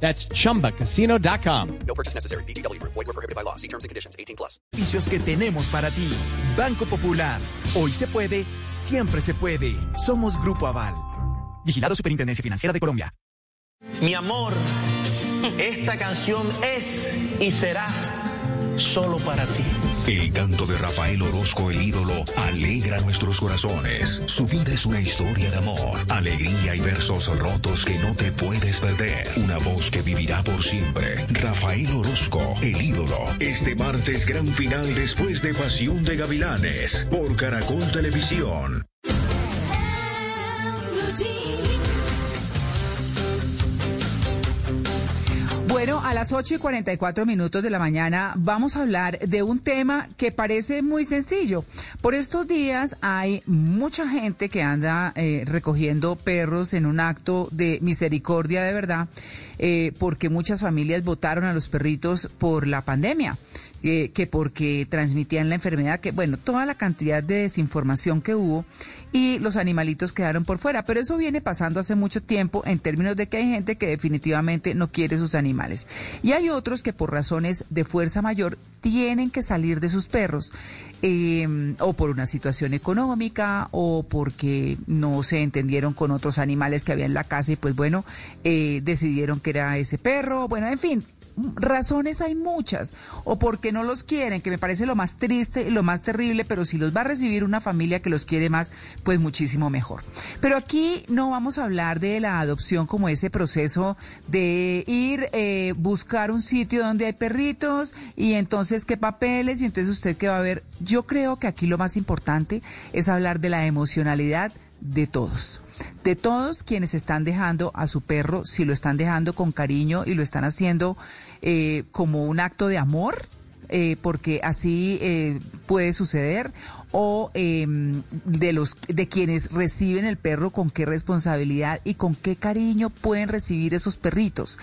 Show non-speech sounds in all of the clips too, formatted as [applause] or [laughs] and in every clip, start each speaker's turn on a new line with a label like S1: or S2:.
S1: That's chumbacasino.com.
S2: No purchase necessary. BGW. Void were prohibited by law. See terms and conditions. 18 plus.
S3: Beneficios que tenemos para ti. Banco Popular. Hoy se puede, siempre se puede. Somos Grupo Aval. Vigilado Superintendencia Financiera de Colombia.
S4: Mi amor, esta canción es y será solo para ti.
S5: El canto de Rafael Orozco, el ídolo, alegra nuestros corazones. Su vida es una historia de amor, alegría y versos rotos que no te puedes perder. Una voz que vivirá por siempre. Rafael Orozco, el ídolo. Este martes, gran final después de Pasión de Gavilanes por Caracol Televisión.
S6: Bueno, a las 8 y 44 minutos de la mañana vamos a hablar de un tema que parece muy sencillo. Por estos días hay mucha gente que anda eh, recogiendo perros en un acto de misericordia de verdad, eh, porque muchas familias votaron a los perritos por la pandemia. Eh, que porque transmitían la enfermedad, que bueno, toda la cantidad de desinformación que hubo y los animalitos quedaron por fuera. Pero eso viene pasando hace mucho tiempo en términos de que hay gente que definitivamente no quiere sus animales. Y hay otros que por razones de fuerza mayor tienen que salir de sus perros. Eh, o por una situación económica o porque no se entendieron con otros animales que había en la casa y pues bueno, eh, decidieron que era ese perro, bueno, en fin, razones hay muchas, o porque no los quieren, que me parece lo más triste y lo más terrible, pero si los va a recibir una familia que los quiere más, pues muchísimo mejor. Pero aquí no vamos a hablar de la adopción como ese proceso de ir, eh, buscar un sitio donde hay perritos y entonces qué papeles y entonces usted qué va a ver. Yo creo que aquí lo más importante es hablar de la emocionalidad de todos de todos quienes están dejando a su perro, si lo están dejando con cariño y lo están haciendo eh, como un acto de amor, eh, porque así eh, puede suceder, o em, de los de quienes reciben el perro, con qué responsabilidad y con qué cariño pueden recibir esos perritos.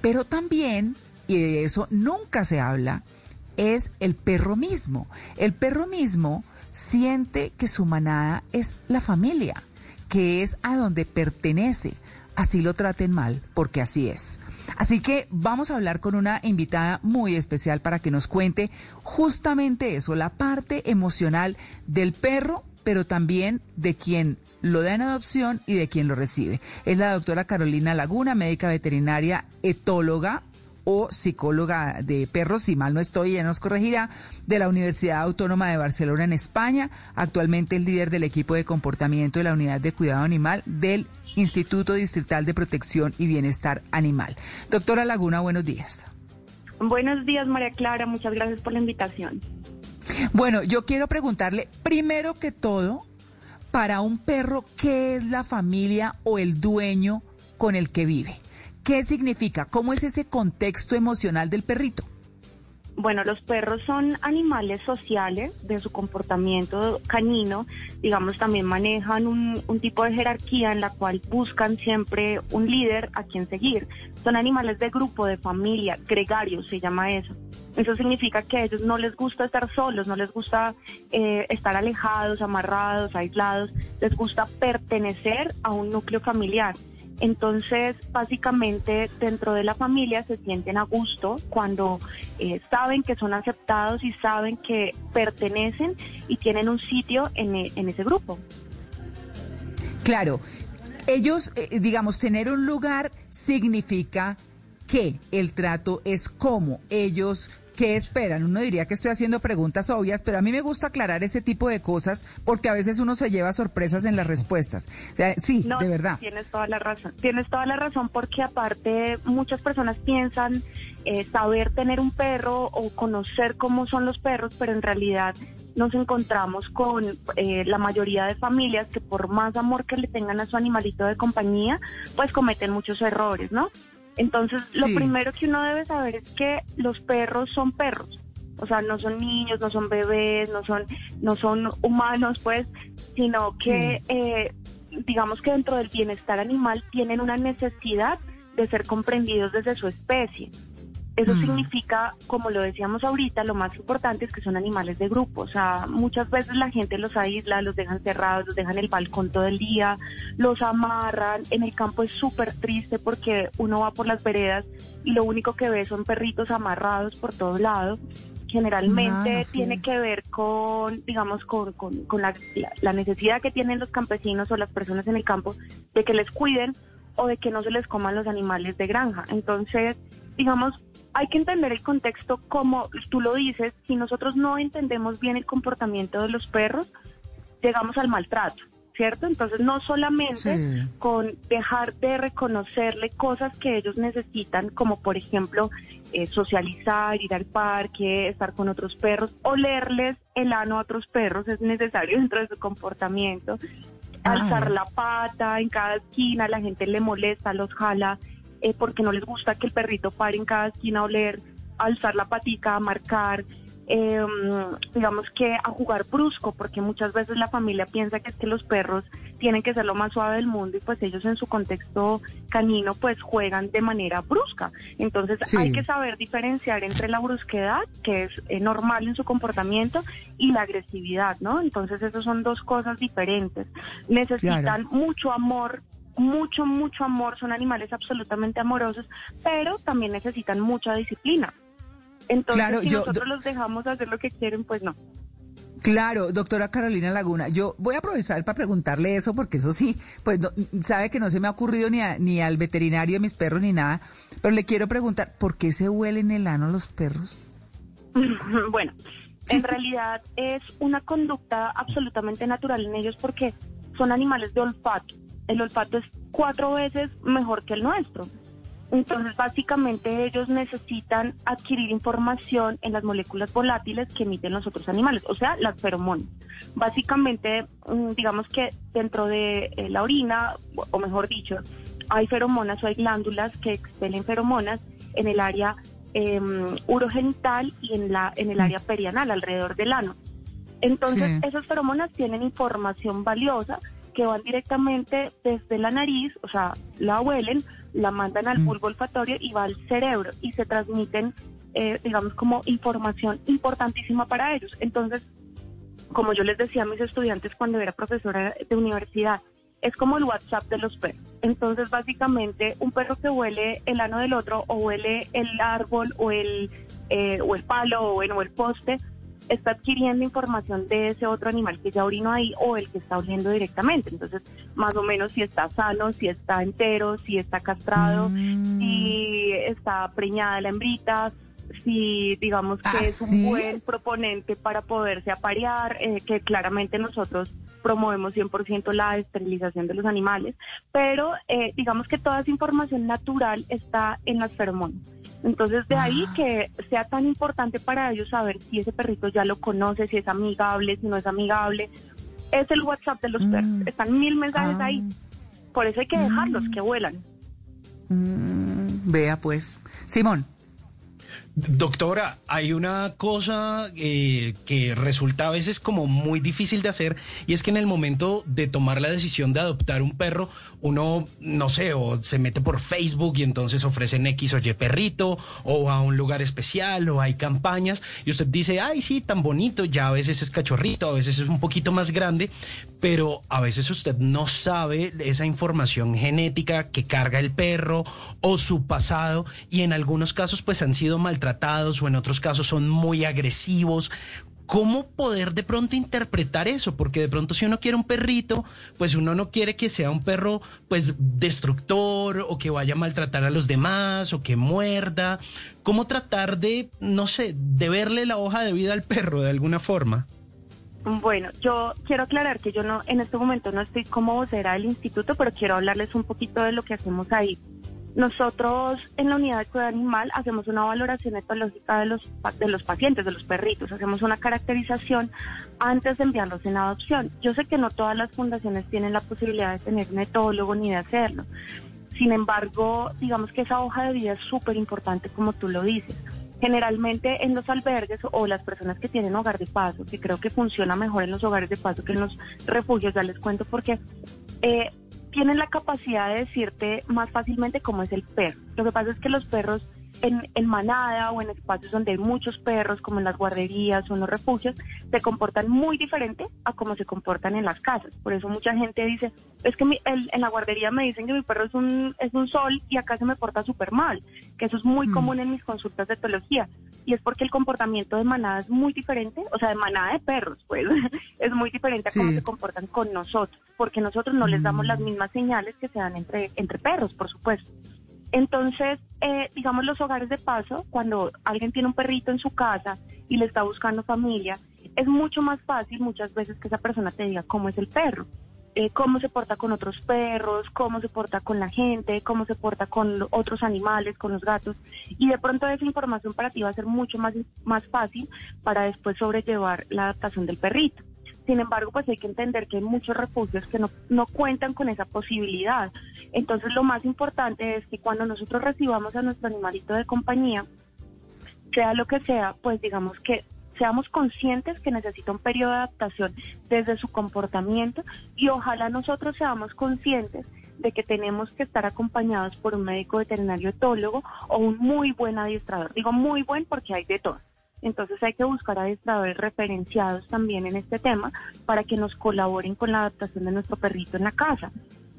S6: Pero también, y de eso nunca se habla, es el perro mismo. El perro mismo siente que su manada es la familia que es a donde pertenece, así lo traten mal, porque así es. Así que vamos a hablar con una invitada muy especial para que nos cuente justamente eso, la parte emocional del perro, pero también de quien lo da en adopción y de quien lo recibe. Es la doctora Carolina Laguna, médica veterinaria, etóloga, o psicóloga de perros, si mal no estoy, ya nos corregirá, de la Universidad Autónoma de Barcelona en España, actualmente el líder del equipo de comportamiento de la Unidad de Cuidado Animal del Instituto Distrital de Protección y Bienestar Animal. Doctora Laguna, buenos días.
S7: Buenos días, María Clara, muchas gracias por la invitación.
S6: Bueno, yo quiero preguntarle, primero que todo, para un perro, ¿qué es la familia o el dueño con el que vive? ¿Qué significa? ¿Cómo es ese contexto emocional del perrito?
S7: Bueno, los perros son animales sociales de su comportamiento canino, digamos, también manejan un, tipo de jerarquía en la cual buscan siempre un líder a quien seguir. Son animales de grupo, de familia, gregarios se llama eso. Eso significa que a ellos no les gusta estar solos, no les gusta eh, estar alejados, amarrados, aislados, les gusta pertenecer a un núcleo familiar. Entonces, básicamente, dentro de la familia se sienten a gusto cuando eh, saben que son aceptados y saben que pertenecen y tienen un sitio en, e, ese grupo.
S6: Claro, ellos, eh, digamos, tener un lugar significa que el trato es como ellos ¿Qué esperan? Uno diría que estoy haciendo preguntas obvias, pero a mí me gusta aclarar ese tipo de cosas porque a veces uno se lleva sorpresas en las respuestas. sí, de verdad.
S7: Tienes toda la razón. Tienes toda la razón porque aparte muchas personas piensan eh, saber tener un perro o conocer cómo son los perros, pero en realidad nos encontramos con eh, la mayoría de familias que por más amor que le tengan a su animalito de compañía, pues cometen muchos errores, ¿no? Entonces, lo primero que uno debe saber es que los perros son perros. O sea, no son niños, no son bebés, no son, no son humanos, pues, sino que, eh, digamos que dentro del bienestar animal tienen una necesidad de ser comprendidos desde su especie. Eso
S6: Mm.
S7: significa, como lo decíamos ahorita, lo más importante es que son animales de grupo. O sea, muchas veces la gente los aísla, los dejan cerrados, los dejan en el balcón todo el día, los amarran. En el campo es súper triste porque uno va por las veredas y lo único que ve son perritos amarrados por todos lados. Generalmente
S6: sí.
S7: tiene que ver con, digamos, con, con- con la, la- la necesidad que tienen los campesinos o las personas en el campo de que les cuiden o de que no se les coman los animales de granja. Entonces, digamos, hay que entender el contexto como tú lo dices, si nosotros no entendemos bien el comportamiento de los perros, llegamos al maltrato, ¿cierto? Entonces, no solamente
S6: Sí.
S7: con dejar de reconocerle cosas que ellos necesitan, como por ejemplo eh, socializar, ir al parque, estar con otros perros, olerles el ano a otros perros es necesario [laughs] dentro de su comportamiento,
S6: Ah.
S7: alzar la pata en cada esquina, la gente le molesta, los jala, eh, porque no les gusta que el perrito pare en cada esquina a oler, alzar la patica, a marcar, eh, digamos que a jugar brusco, porque muchas veces la familia piensa que es que los perros tienen que ser lo más suave del mundo y pues ellos en su contexto canino pues juegan de manera brusca. Entonces
S6: Sí.
S7: hay que saber diferenciar entre la brusquedad, que es eh, normal en su comportamiento, y la agresividad, ¿no? Entonces esas son dos cosas diferentes. Necesitan
S6: Claro.
S7: mucho amor mucho, mucho amor, son animales absolutamente amorosos, pero también necesitan mucha disciplina. Entonces,
S6: Claro,
S7: si
S6: yo-
S7: nosotros los dejamos hacer lo que quieren, pues no.
S6: Claro, doctora Carolina Laguna, yo voy a aprovechar para preguntarle eso porque eso sí, pues no- sabe que no se me ha ocurrido ni, a- ni al veterinario de mis perros ni nada, pero le quiero preguntar, ¿por qué se huelen el ano los perros? [laughs]
S7: bueno, en realidad es una conducta absolutamente natural en ellos porque son animales de olfato. El olfato es cuatro veces mejor que el nuestro. Entonces, básicamente ellos necesitan adquirir información en las moléculas volátiles que emiten los otros animales, o sea, las feromonas. Básicamente, mm, digamos que dentro de eh, la orina, o- o mejor dicho, hay feromonas o hay glándulas que expelen feromonas en el área eh, urogenital y en, la, en el área perianal, alrededor del ano. Entonces,
S6: Sí.
S7: esas feromonas tienen información valiosa que van directamente desde la nariz, o sea, la huelen, la mandan al
S6: Mm.
S7: bulbo olfatorio y va al cerebro y se transmiten, eh, digamos, como información importantísima para ellos. Entonces, como yo les decía a mis estudiantes cuando era profesora de universidad, es como el WhatsApp de los perros. Entonces, básicamente, un perro que huele el ano del otro o huele el árbol o el, eh, o el palo o, bueno, o el poste, está adquiriendo información de ese otro animal que ya orinó ahí o el que está oliendo directamente. Entonces, más o menos si está sano, si está entero, si está castrado,
S6: Mm.
S7: si está preñada la hembrita, si digamos que
S6: ¿Ah,
S7: es un
S6: sí?
S7: buen proponente para poderse aparear, eh, que claramente nosotros promovemos 100% la esterilización de los animales, pero eh, digamos que toda esa información natural está en las feromonas. Entonces de ahí
S6: Ah.
S7: que sea tan importante para ellos saber si ese perrito ya lo conoce, si es amigable, si no es amigable. Es el WhatsApp de los
S6: Mm.
S7: perros. Están mil mensajes
S6: Ah.
S7: ahí. Por eso hay que dejarlos que vuelan.
S6: Mm, vea pues. Simón.
S8: Doctora, hay una cosa eh, que resulta a veces como muy difícil de hacer y es que en el momento de tomar la decisión de adoptar un perro, uno, no sé, o se mete por Facebook y entonces ofrecen X o Y perrito o a un lugar especial o hay campañas y usted dice, ay, sí, tan bonito, ya a veces es cachorrito, a veces es un poquito más grande, pero a veces usted no sabe esa información genética que carga el perro o su pasado y en algunos casos pues han sido maltratados o en otros casos son muy agresivos. ¿Cómo poder de pronto interpretar eso? Porque de pronto si uno quiere un perrito, pues uno no quiere que sea un perro pues destructor o que vaya a maltratar a los demás o que muerda. ¿Cómo tratar de, no sé, de verle la hoja de vida al perro de alguna forma?
S7: Bueno, yo quiero aclarar que yo no, en este momento no estoy como vocera del instituto, pero quiero hablarles un poquito de lo que hacemos ahí. Nosotros en la unidad de cuidado animal hacemos una valoración etológica de los, de los pacientes, de los perritos, hacemos una caracterización antes de enviarlos en adopción. Yo sé que no todas las fundaciones tienen la posibilidad de tener un etólogo ni de hacerlo. Sin embargo, digamos que esa hoja de vida es súper importante como tú lo dices. Generalmente en los albergues o las personas que tienen hogar de paso, que creo que funciona mejor en los hogares de paso que en los refugios, ya les cuento porque eh, tienen la capacidad de decirte más fácilmente cómo es el perro. Lo que pasa es que los perros en, en, manada o en espacios donde hay muchos perros, como en las guarderías o en los refugios, se comportan muy diferente a cómo se comportan en las casas. Por eso mucha gente dice, es que mi, el, en la guardería me dicen que mi perro es un, es un sol y acá se me porta súper mal, que eso es muy mm. común en mis consultas de etología. Y es porque el comportamiento de manada es muy diferente, o sea, de manada de perros, pues, [laughs] es muy diferente a cómo se comportan con nosotros, porque nosotros no les damos las mm. mismas señales que se dan entre, entre perros, por supuesto. Entonces, eh, digamos, los hogares de paso, cuando alguien tiene un perrito en su casa y le está buscando familia, es mucho más fácil muchas veces que esa persona te diga cómo es el perro, eh, cómo se porta con otros perros, cómo se porta con la gente, cómo se porta con otros animales, con los gatos. Y de pronto esa información para ti va a ser mucho más, más fácil para después sobrellevar la adaptación del perrito. Sin embargo, pues hay que entender que hay muchos refugios que no, no cuentan con esa posibilidad. Entonces, lo más importante es que cuando nosotros recibamos a nuestro animalito de compañía, sea lo que sea, pues digamos que seamos conscientes que necesita un periodo de adaptación desde su comportamiento y ojalá nosotros seamos conscientes de que tenemos que estar acompañados por un médico veterinario etólogo o un muy buen adiestrador. Digo muy buen porque hay de todo. Entonces hay que buscar adiestradores referenciados también en este tema para que nos colaboren con la adaptación de nuestro perrito en la casa.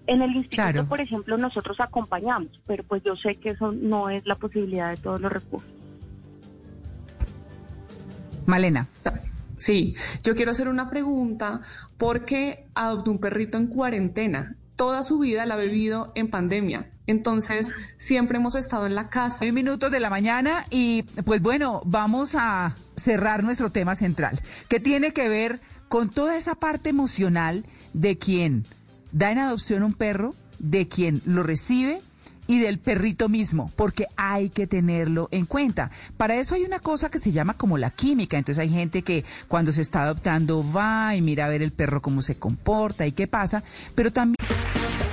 S7: En el instituto, por ejemplo, nosotros acompañamos, pero pues yo sé que eso no es la posibilidad de todos los refugios.
S6: Malena.
S9: Sí, yo quiero hacer una pregunta porque adoptó un perrito en cuarentena. Toda su vida la ha vivido en pandemia. Entonces, siempre hemos estado en la casa.
S6: Un minuto de la mañana y pues bueno, vamos a cerrar nuestro tema central, que tiene que ver con toda esa parte emocional de quien da en adopción un perro, de quien lo recibe y del perrito mismo, porque hay que tenerlo en cuenta. Para eso hay una cosa que se llama como la química. Entonces hay gente que cuando se está adoptando va y mira a ver el perro cómo se comporta y qué pasa, pero también...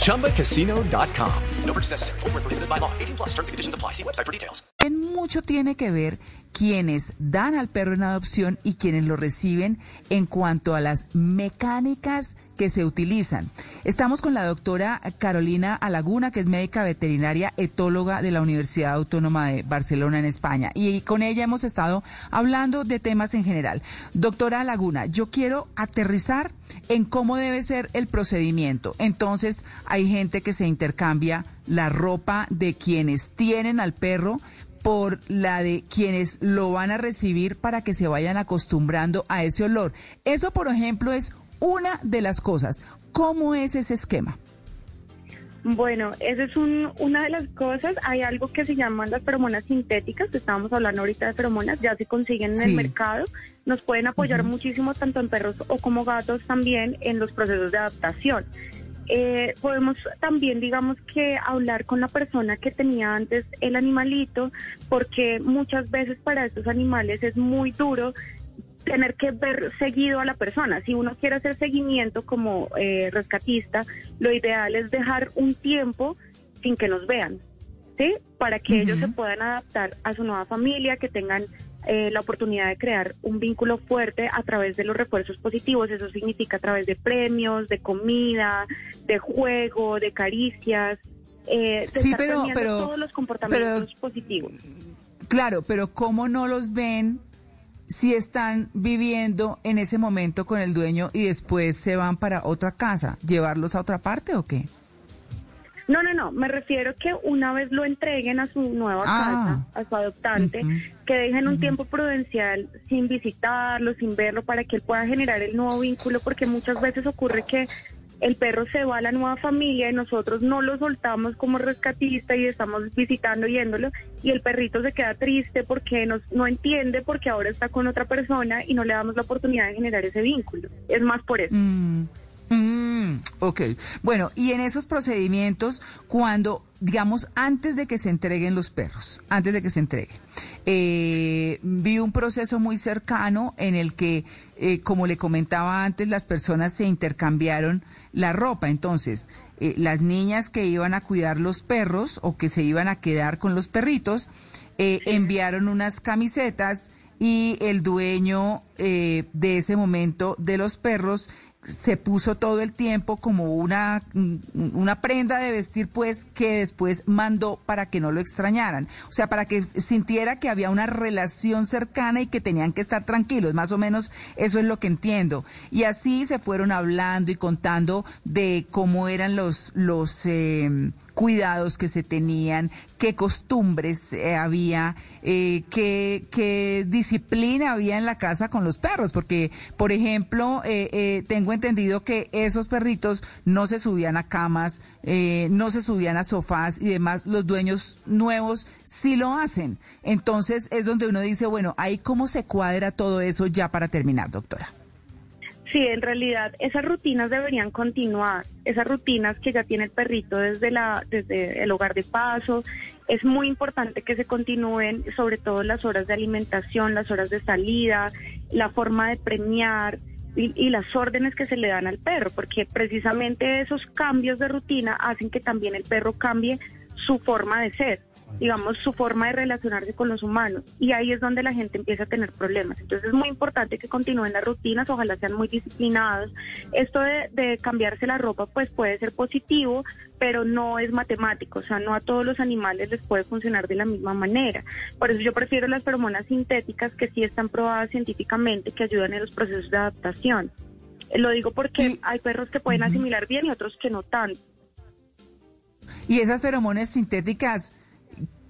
S10: ChumbaCasino.com. No purchase necessary. Full prohibited by law. 18 plus terms and conditions apply. See website for details.
S6: En mucho tiene que ver quienes dan al perro en adopción y quienes lo reciben en cuanto a las mecánicas que se utilizan. Estamos con la doctora Carolina Alaguna, que es médica veterinaria etóloga de la Universidad Autónoma de Barcelona en España. Y con ella hemos estado hablando de temas en general. Doctora Alaguna, yo quiero aterrizar en cómo debe ser el procedimiento. Entonces, hay gente que se intercambia la ropa de quienes tienen al perro por la de quienes lo van a recibir para que se vayan acostumbrando a ese olor. Eso, por ejemplo, es una de las cosas. ¿Cómo es ese esquema?
S7: Bueno, esa es un, una de las cosas. Hay algo que se llaman las feromonas sintéticas, que estábamos hablando ahorita de feromonas, ya se consiguen en el mercado. Nos pueden apoyar muchísimo tanto en perros o como gatos también en los procesos de adaptación. Eh, podemos también, digamos que, hablar con la persona que tenía antes el animalito, porque muchas veces para estos animales es muy duro tener que ver seguido a la persona. Si uno quiere hacer seguimiento como eh, rescatista, lo ideal es dejar un tiempo sin que nos vean, ¿sí? Para que ellos se puedan adaptar a su nueva familia, que tengan eh, la oportunidad de crear un vínculo fuerte a través de los refuerzos positivos. Eso significa a través de premios, de comida, de juego, de caricias. Eh,
S6: sí, pero, pero
S7: todos los comportamientos positivos.
S6: Claro, pero ¿cómo no los ven si están viviendo en ese momento con el dueño y después se van para otra casa? ¿Llevarlos a otra parte o qué?
S7: No, no, no, me refiero que una vez lo entreguen a su nueva ah. casa, a su adoptante, que dejen un tiempo prudencial sin visitarlo, sin verlo, para que él pueda generar el nuevo vínculo, porque muchas veces ocurre que el perro se va a la nueva familia y nosotros no lo soltamos como rescatista y estamos visitando yéndolo y el perrito se queda triste porque nos, no entiende porque ahora está con otra persona y no le damos la oportunidad de generar ese vínculo. Es más por eso.
S6: Mm, mm, ok. Bueno, y en esos procedimientos, cuando, digamos, antes de que se entreguen los perros, antes de que se entreguen, eh, vi un proceso muy cercano en el que, eh, como le comentaba antes, las personas se intercambiaron la ropa. Entonces, eh, las niñas que iban a cuidar los perros o que se iban a quedar con los perritos, eh, enviaron unas camisetas y el dueño eh, de ese momento de los perros se puso todo el tiempo como una, una prenda de vestir, pues, que después mandó para que no lo extrañaran. O sea, para que sintiera que había una relación cercana y que tenían que estar tranquilos. Más o menos eso es lo que entiendo. Y así se fueron hablando y contando de cómo eran los, los, eh, cuidados que se tenían, qué costumbres eh, había, eh, qué, qué, disciplina había en la casa con los perros, porque, por ejemplo, eh, tengo entendido que esos perritos no se subían a camas, no se subían a sofás y demás, los dueños nuevos sí lo hacen. Entonces es donde uno dice, bueno, ahí cómo se cuadra todo eso ya para terminar, doctora.
S7: Sí, en realidad esas rutinas deberían continuar, esas rutinas que ya tiene el perrito desde, la, desde el hogar de paso. Es muy importante que se continúen, sobre todo las horas de alimentación, las horas de salida, la forma de premiar y, y las órdenes que se le dan al perro, porque precisamente esos cambios de rutina hacen que también el perro cambie su forma de ser digamos, su forma de relacionarse con los humanos. Y ahí es donde la gente empieza a tener problemas. Entonces es muy importante que continúen las rutinas, ojalá sean muy disciplinados. Esto de, de cambiarse la ropa, pues puede ser positivo, pero no es matemático. O sea, no a todos los animales les puede funcionar de la misma manera. Por eso yo prefiero las feromonas sintéticas que sí están probadas científicamente, que ayudan en los procesos de adaptación. Lo digo porque hay perros que pueden asimilar bien y otros que no tanto.
S6: Y esas feromonas sintéticas,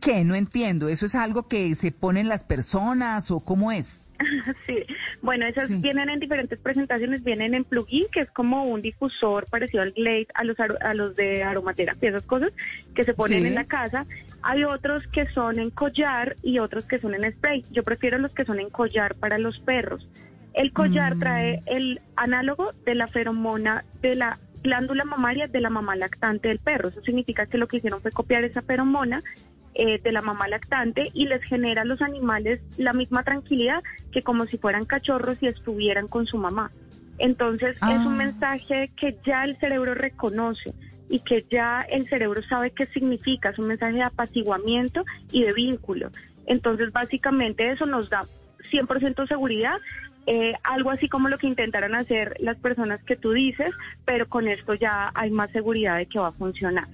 S6: ¿Qué? No entiendo. ¿Eso es algo que se ponen las personas o cómo es? [laughs]
S7: Sí, bueno, esas sí. vienen en diferentes presentaciones, vienen en plugin, que es como un difusor parecido al Glade, a los, a los de aromaterapia, esas cosas que se ponen sí. en la casa. Hay otros que son en collar y otros que son en spray. Yo prefiero los que son en collar para los perros. El collar mm. trae el análogo de la feromona de la glándula mamaria de la mamá lactante del perro. Eso significa que lo que hicieron fue copiar esa feromona eh, de la mamá lactante y les genera a los animales la misma tranquilidad que como si fueran cachorros y estuvieran con su mamá. Entonces ah. es un mensaje que ya el cerebro reconoce y que ya el cerebro sabe qué significa, es un mensaje de apaciguamiento y de vínculo. Entonces básicamente eso nos da 100% seguridad eh, algo así como lo que intentaron hacer las personas que tú dices, pero con esto ya hay más seguridad de que va a funcionar.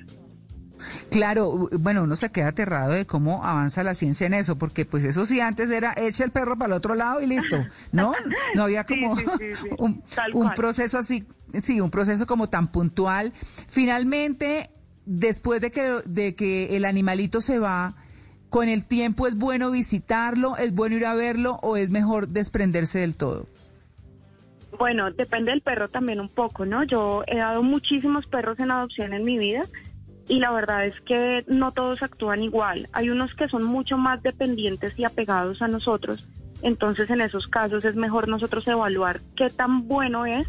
S6: Claro, bueno, uno se queda aterrado de cómo avanza la ciencia en eso, porque pues eso sí antes era echa el perro para el otro lado y listo, ¿no? No había [laughs] como sí, sí, sí, [laughs] un, un proceso así, sí, un proceso como tan puntual. Finalmente, después de que, de que el animalito se va, con el tiempo es bueno visitarlo, es bueno ir a verlo o es mejor desprenderse del todo.
S7: Bueno, depende del perro también un poco, ¿no? Yo he dado muchísimos perros en adopción en mi vida y la verdad es que no todos actúan igual. Hay unos que son mucho más dependientes y apegados a nosotros, entonces en esos casos es mejor nosotros evaluar qué tan bueno es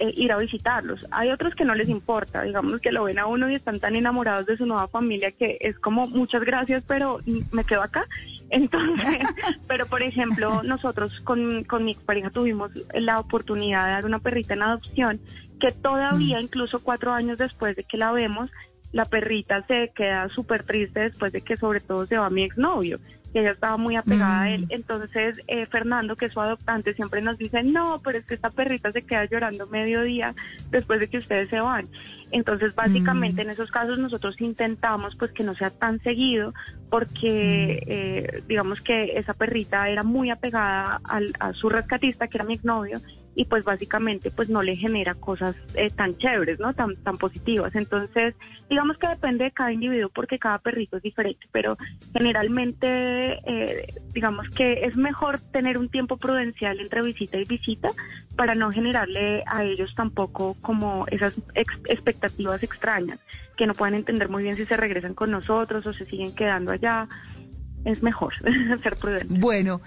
S7: eh, ir a visitarlos. Hay otros que no les importa, digamos que lo ven a uno y están tan enamorados de su nueva familia que es como muchas gracias, pero me quedo acá. [laughs] Entonces, [laughs] pero por ejemplo, nosotros con, con mi expareja tuvimos la oportunidad de dar una perrita en adopción que todavía, incluso cuatro años después de que la vemos, la perrita se queda súper triste después de que sobre todo se va mi exnovio, que ella estaba muy apegada mm. a él. Entonces, eh, Fernando, que es su adoptante, siempre nos dice, no, pero es que esta perrita se queda llorando mediodía después de que ustedes se van. Entonces, básicamente mm. en esos casos nosotros intentamos pues que no sea tan seguido porque mm. eh, digamos que esa perrita era muy apegada al, a su rescatista, que era mi exnovio, y pues básicamente pues no le genera cosas eh, tan chéveres, ¿no? Tan, tan positivas. Entonces, digamos que depende de cada individuo porque cada perrito es diferente, pero generalmente eh, digamos que es mejor tener un tiempo prudencial entre visita y visita para no generarle a ellos tampoco como esas ex- expectativas extrañas que no pueden entender muy bien si se regresan con nosotros o se siguen quedando allá. Es mejor [laughs] ser prudente.
S6: Bueno,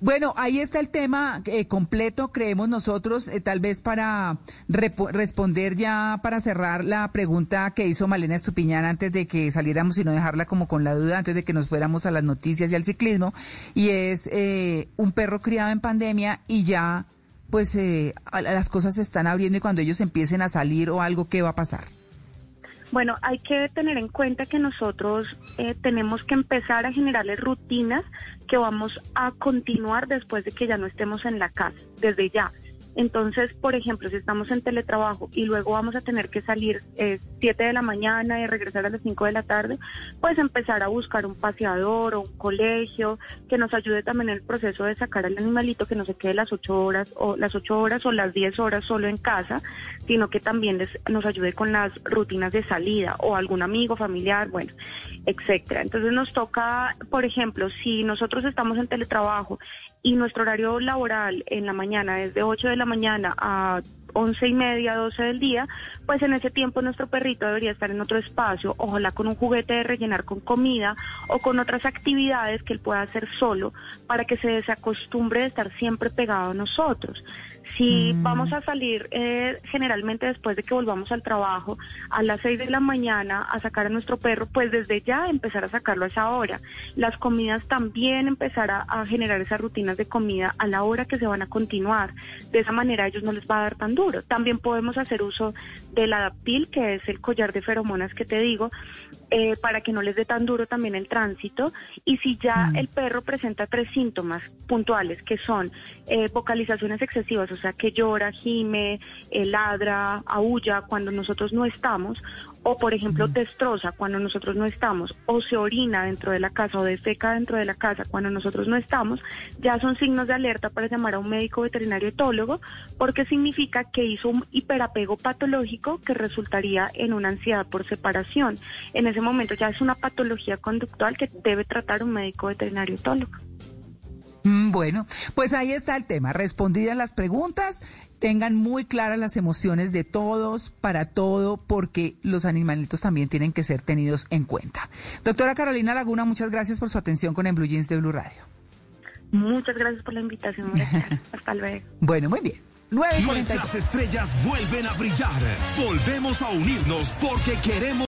S6: bueno, ahí está el tema eh, completo, creemos nosotros, eh, tal vez para responder ya, para cerrar la pregunta que hizo Malena Estupiñán antes de que saliéramos y no dejarla como con la duda, antes de que nos fuéramos a las noticias y al ciclismo, y es eh, un perro criado en pandemia y ya, pues eh, las cosas se están abriendo y cuando ellos empiecen a salir o algo, ¿qué va a pasar?
S7: Bueno, hay que tener en cuenta que nosotros eh, tenemos que empezar a generarles rutinas que vamos a continuar después de que ya no estemos en la casa, desde ya. Entonces, por ejemplo, si estamos en teletrabajo y luego vamos a tener que salir eh, 7 de la mañana y regresar a las 5 de la tarde, pues empezar a buscar un paseador o un colegio que nos ayude también en el proceso de sacar al animalito que no se quede las 8 horas o las 8 horas o las 10 horas solo en casa, sino que también les, nos ayude con las rutinas de salida o algún amigo, familiar, bueno, etcétera. Entonces nos toca, por ejemplo, si nosotros estamos en teletrabajo y nuestro horario laboral en la mañana es de 8 de la mañana a once y media, 12 del día, pues en ese tiempo nuestro perrito debería estar en otro espacio, ojalá con un juguete de rellenar con comida o con otras actividades que él pueda hacer solo para que se desacostumbre de estar siempre pegado a nosotros. Si vamos a salir eh, generalmente después de que volvamos al trabajo a las 6 de la mañana a sacar a nuestro perro, pues desde ya empezar a sacarlo a esa hora. Las comidas también empezar a, a generar esas rutinas de comida a la hora que se van a continuar. De esa manera a ellos no les va a dar tan duro. También podemos hacer uso del adaptil, que es el collar de feromonas que te digo, eh, para que no les dé tan duro también el tránsito. Y si ya el perro presenta tres síntomas puntuales, que son eh, vocalizaciones excesivas, o sea, que llora, gime, eh, ladra, aúlla cuando nosotros no estamos, o por ejemplo destroza cuando nosotros no estamos, o se orina dentro de la casa o defeca dentro de la casa cuando nosotros no estamos, ya son signos de alerta para llamar a un médico veterinario etólogo, porque significa que hizo un hiperapego patológico que resultaría en una ansiedad por separación. En ese momento ya es una patología conductual que debe tratar un médico veterinario etólogo.
S6: Mm, Bueno, pues ahí está el tema. Respondidas las preguntas, tengan muy claras las emociones de todos, para todo, porque los animalitos también tienen que ser tenidos en cuenta. Doctora Carolina Laguna, muchas gracias por su atención con En Blue Jeans de Blue Radio.
S7: Muchas gracias por la invitación. [laughs] Hasta luego.
S6: Bueno, muy bien. 9.42.
S11: Nuestras estrellas vuelven a brillar. Volvemos a unirnos porque queremos.